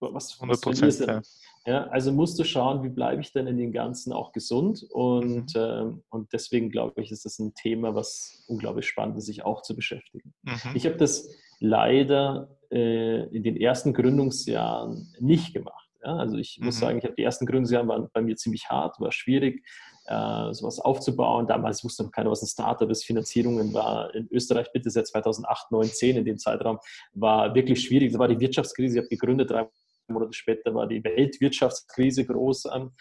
Was, 100 Prozent. Ja. ja. also musst du schauen, wie bleibe ich denn in den Ganzen auch gesund? Und, mhm. ähm, und deswegen glaube ich, ist das ein Thema, was unglaublich spannend ist, sich auch zu beschäftigen. Mhm. Ich habe das leider äh, in den ersten Gründungsjahren nicht gemacht. Ja, also ich muss mhm. sagen, ich habe die ersten Gründungsjahre waren bei mir ziemlich hart, war schwierig, äh, sowas aufzubauen. Damals wusste noch keiner, was ein Startup ist. Finanzierungen war in Österreich bitte seit 2008, 9, 10 in dem Zeitraum war wirklich schwierig. Da war die Wirtschaftskrise. Ich habe gegründet, drei Monate später war die Weltwirtschaftskrise groß. Ähm,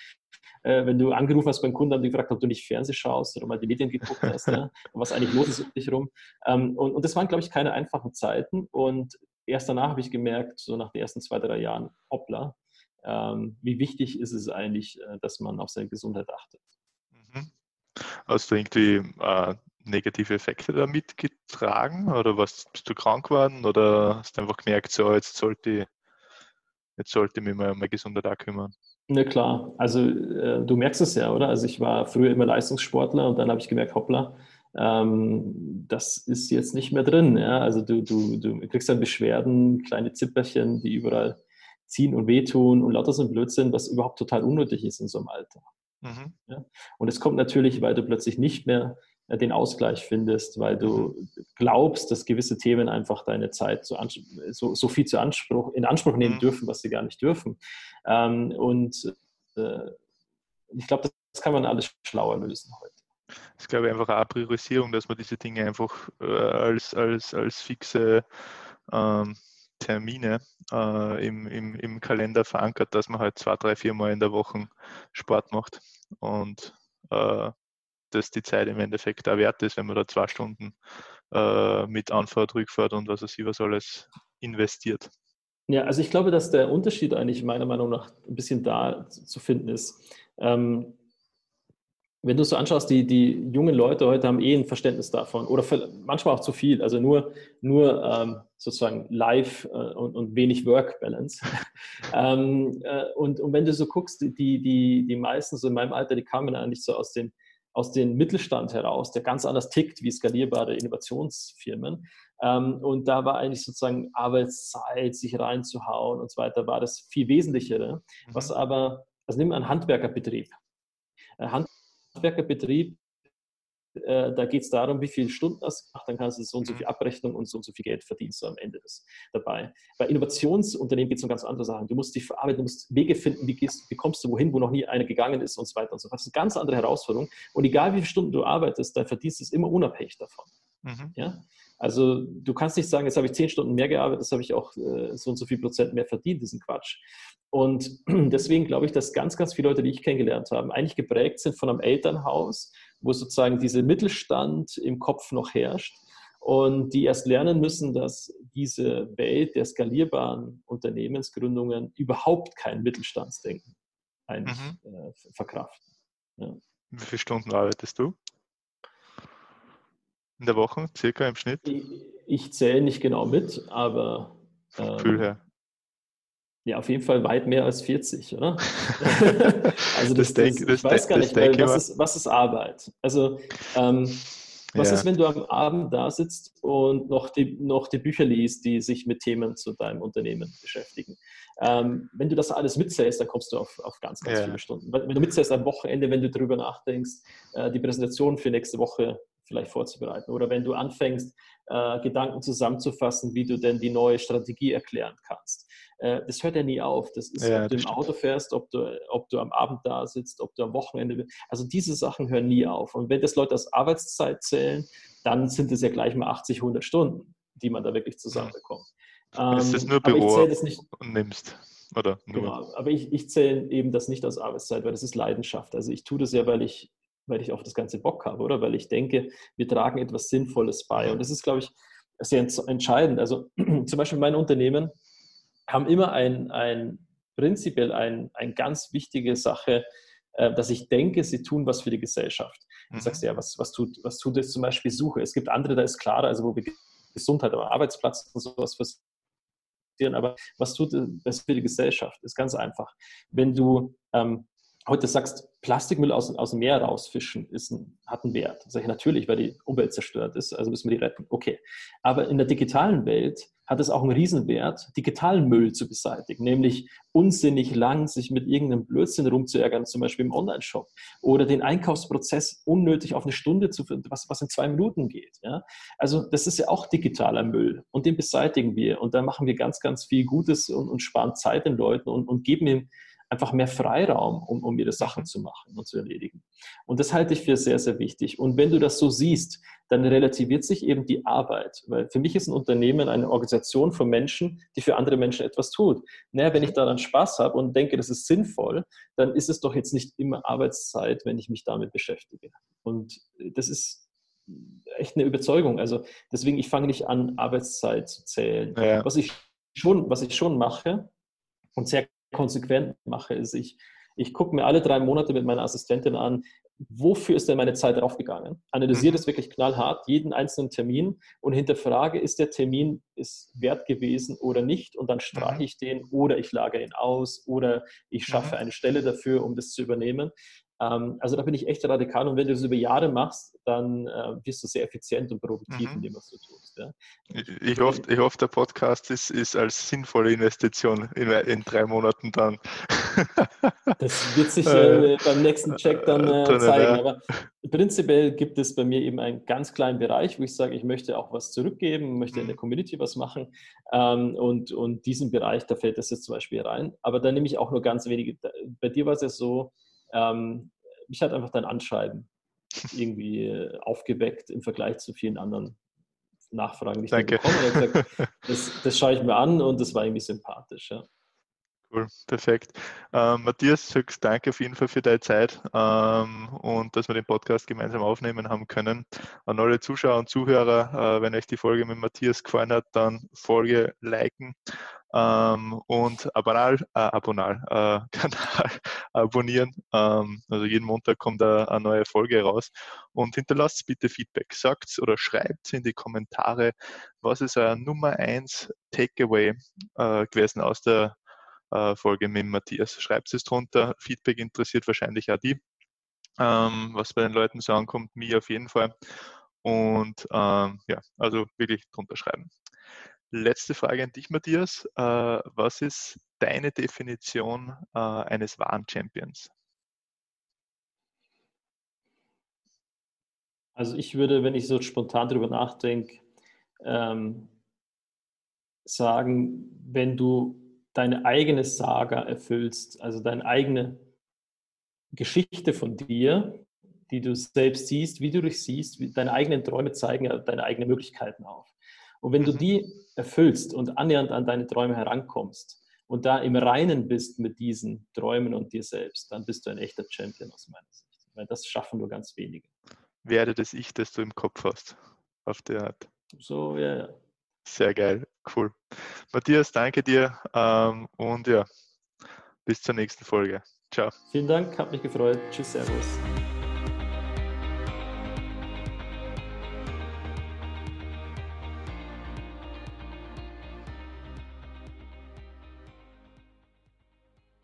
äh, wenn du angerufen hast beim Kunden, haben die gefragt, ob du nicht Fernsehen schaust oder mal die Medien geguckt hast, ja, was eigentlich los ist um dich rum. Ähm, und, und das waren, glaube ich, keine einfachen Zeiten. Und erst danach habe ich gemerkt, so nach den ersten zwei, drei Jahren, hoppla, wie wichtig ist es eigentlich, äh, dass man auf seine Gesundheit achtet. Mhm. Hast du irgendwie äh, negative Effekte damit getragen oder was, bist du krank geworden oder hast du einfach gemerkt, so jetzt sollte ich, jetzt sollte ich mich mal um meine Gesundheit auch kümmern? Na klar, also äh, du merkst es ja, oder? Also ich war früher immer Leistungssportler und dann habe ich gemerkt, hoppla, ähm, das ist jetzt nicht mehr drin. Ja? Also du, du, du kriegst dann Beschwerden, kleine Zipperchen, die überall ziehen und wehtun und lauter so ein Blödsinn, was überhaupt total unnötig ist in so einem Alter. Mhm. Ja? Und es kommt natürlich, weil du plötzlich nicht mehr äh, den Ausgleich findest, weil du mhm. glaubst, dass gewisse Themen einfach deine Zeit so, so, so viel zu Anspruch, in Anspruch nehmen mhm. dürfen, was sie gar nicht dürfen. Ähm, und äh, ich glaube, das kann man alles schlauer lösen heute. Das ist, glaube ich, einfach eine Priorisierung, dass man diese Dinge einfach äh, als, als, als fixe ähm, Termine äh, im, im, im Kalender verankert, dass man halt zwei, drei, vier Mal in der Woche Sport macht und äh, dass die Zeit im Endeffekt auch wert ist, wenn man da zwei Stunden äh, mit Anfahrt, Rückfahrt und was weiß ich was alles investiert. Ja, also ich glaube, dass der Unterschied eigentlich meiner Meinung nach ein bisschen da zu finden ist. Ähm, wenn du so anschaust, die, die jungen Leute heute haben eh ein Verständnis davon oder manchmal auch zu viel, also nur, nur ähm, sozusagen live äh, und, und, wenig Work-Balance. ähm, äh, und, und wenn du so guckst, die, die, die meisten so in meinem Alter, die kamen eigentlich so aus den aus dem Mittelstand heraus, der ganz anders tickt wie skalierbare Innovationsfirmen. Ähm, und da war eigentlich sozusagen Arbeitszeit, sich reinzuhauen und so weiter, war das viel Wesentlichere. Mhm. Was aber, also nehmen wir einen Handwerkerbetrieb. Ein Handwerkerbetrieb äh, da geht es darum, wie viele Stunden das macht, dann kannst du so und so viel mhm. Abrechnung und so und so viel Geld verdienst du am Ende des, dabei. Bei Innovationsunternehmen geht es um ganz andere Sachen. Du musst dich verarbeiten, du musst Wege finden, wie, gehst, wie kommst du wohin, wo noch nie einer gegangen ist und so weiter und so fort. Das ist eine ganz andere Herausforderung. Und egal wie viele Stunden du arbeitest, dein Verdienst ist immer unabhängig davon. Mhm. Ja? Also du kannst nicht sagen, jetzt habe ich zehn Stunden mehr gearbeitet, das habe ich auch äh, so und so viel Prozent mehr verdient, diesen Quatsch. Und deswegen glaube ich, dass ganz, ganz viele Leute, die ich kennengelernt habe, eigentlich geprägt sind von einem Elternhaus, wo sozusagen dieser Mittelstand im Kopf noch herrscht und die erst lernen müssen, dass diese Welt der skalierbaren Unternehmensgründungen überhaupt kein Mittelstandsdenken eigentlich mhm. äh, verkraften. Ja. Wie viele Stunden arbeitest du? In der Woche, circa im Schnitt? Ich, ich zähle nicht genau mit, aber. Vom ähm, Gefühl her. Ja, auf jeden Fall weit mehr als 40, oder? also das, das, denk, das ich weiß gar nicht, weil was ist, was ist Arbeit? Also ähm, was ja. ist, wenn du am Abend da sitzt und noch die, noch die Bücher liest, die sich mit Themen zu deinem Unternehmen beschäftigen? Ähm, wenn du das alles mitzählst, dann kommst du auf, auf ganz, ganz ja. viele Stunden. Wenn du mitzählst am Wochenende, wenn du darüber nachdenkst, äh, die Präsentation für nächste Woche vielleicht vorzubereiten. Oder wenn du anfängst, äh, Gedanken zusammenzufassen, wie du denn die neue Strategie erklären kannst. Äh, das hört ja nie auf. Das ist, ja, ob du im. Auto fährst, ob du, ob du am Abend da sitzt, ob du am Wochenende. Also diese Sachen hören nie auf. Und wenn das Leute als Arbeitszeit zählen, dann sind es ja gleich mal 80, 100 Stunden, die man da wirklich zusammenbekommt. Ähm, ist das nur Büro das nicht, und nimmst? Oder nur? Genau, aber ich, ich zähle eben das nicht als Arbeitszeit, weil das ist Leidenschaft. Also ich tue das ja, weil ich weil ich auf das ganze Bock habe, oder? Weil ich denke, wir tragen etwas Sinnvolles bei. Und das ist, glaube ich, sehr entscheidend. Also zum Beispiel meine Unternehmen haben immer ein, ein prinzipiell eine ein ganz wichtige Sache, äh, dass ich denke, sie tun was für die Gesellschaft. Du mhm. sagst ja, was, was, tut, was tut es zum Beispiel Suche? Es gibt andere, da ist klarer, also wo wir Gesundheit am Arbeitsplatz und sowas passieren, aber was tut das für die Gesellschaft? Ist ganz einfach. Wenn du ähm, heute sagst, Plastikmüll aus, aus dem Meer rausfischen ist ein, hat einen Wert. Sag ich natürlich, weil die Umwelt zerstört ist, also müssen wir die retten. Okay. Aber in der digitalen Welt hat es auch einen Riesenwert, digitalen Müll zu beseitigen, nämlich unsinnig lang sich mit irgendeinem Blödsinn rumzuärgern, zum Beispiel im Online-Shop, oder den Einkaufsprozess unnötig auf eine Stunde zu finden, was, was in zwei Minuten geht. Ja? Also das ist ja auch digitaler Müll und den beseitigen wir und da machen wir ganz, ganz viel Gutes und, und sparen Zeit den Leuten und, und geben ihm einfach mehr Freiraum, um, um ihre Sachen zu machen und zu erledigen. Und das halte ich für sehr, sehr wichtig. Und wenn du das so siehst, dann relativiert sich eben die Arbeit. Weil für mich ist ein Unternehmen eine Organisation von Menschen, die für andere Menschen etwas tut. Naja, wenn ich daran Spaß habe und denke, das ist sinnvoll, dann ist es doch jetzt nicht immer Arbeitszeit, wenn ich mich damit beschäftige. Und das ist echt eine Überzeugung. Also deswegen, ich fange nicht an, Arbeitszeit zu zählen. Ja. Was, ich schon, was ich schon mache und sehr konsequent mache, ist, ich, ich gucke mir alle drei Monate mit meiner Assistentin an, wofür ist denn meine Zeit draufgegangen? Analysiere mhm. das wirklich knallhart, jeden einzelnen Termin und hinterfrage, ist der Termin ist wert gewesen oder nicht? Und dann streiche mhm. ich den oder ich lagere ihn aus oder ich schaffe mhm. eine Stelle dafür, um das zu übernehmen. Ähm, also da bin ich echt radikal und wenn du das über Jahre machst, dann äh, wirst du sehr effizient und produktiv mhm. in dem, was du tust. Ja. Ich, ich, hoffe, ich hoffe, der Podcast ist, ist als sinnvolle Investition in, in drei Monaten dann. Das wird sich äh, beim nächsten Check dann äh, zeigen. Aber prinzipiell gibt es bei mir eben einen ganz kleinen Bereich, wo ich sage, ich möchte auch was zurückgeben, möchte in der mhm. Community was machen. Ähm, und, und diesen Bereich, da fällt das jetzt zum Beispiel rein. Aber da nehme ich auch nur ganz wenige. Bei dir war es ja so, ähm, mich hat einfach dein Anschreiben irgendwie äh, aufgeweckt im Vergleich zu vielen anderen Nachfragen, die ich Danke. bekommen habe. Das, das schaue ich mir an und das war irgendwie sympathisch. Ja. Cool, perfekt. Ähm, Matthias, höchst danke auf jeden Fall für deine Zeit ähm, und dass wir den Podcast gemeinsam aufnehmen haben können. An alle Zuschauer und Zuhörer, äh, wenn euch die Folge mit Matthias gefallen hat, dann Folge liken ähm, und Abonal, äh, Abonal, äh, Kanal abonnieren. Ähm, also jeden Montag kommt eine, eine, neue Folge raus und hinterlasst bitte Feedback. Sagt oder schreibt in die Kommentare, was ist euer Nummer 1 Takeaway äh, gewesen aus der äh, Folge mit Matthias. Schreibt es drunter. Feedback interessiert wahrscheinlich auch die. ähm, was bei den Leuten so ankommt, mir auf jeden Fall. Und ähm, ja, also wirklich drunter schreiben. Letzte Frage an dich, Matthias. Äh, was ist deine Definition äh, eines wahren Champions? Also ich würde, wenn ich so spontan darüber nachdenke, ähm, sagen, wenn du deine eigene Saga erfüllst, also deine eigene Geschichte von dir, die du selbst siehst, wie du dich siehst, deine eigenen Träume zeigen deine eigenen Möglichkeiten auf. Und wenn du mhm. die erfüllst und annähernd an deine Träume herankommst und da im Reinen bist mit diesen Träumen und dir selbst, dann bist du ein echter Champion aus meiner Sicht. Weil das schaffen nur ganz wenige. Werde das Ich, das du im Kopf hast, auf der Art. So, ja, ja. Sehr geil, cool. Matthias, danke dir ähm, und ja, bis zur nächsten Folge. Ciao. Vielen Dank, hat mich gefreut. Tschüss, Servus.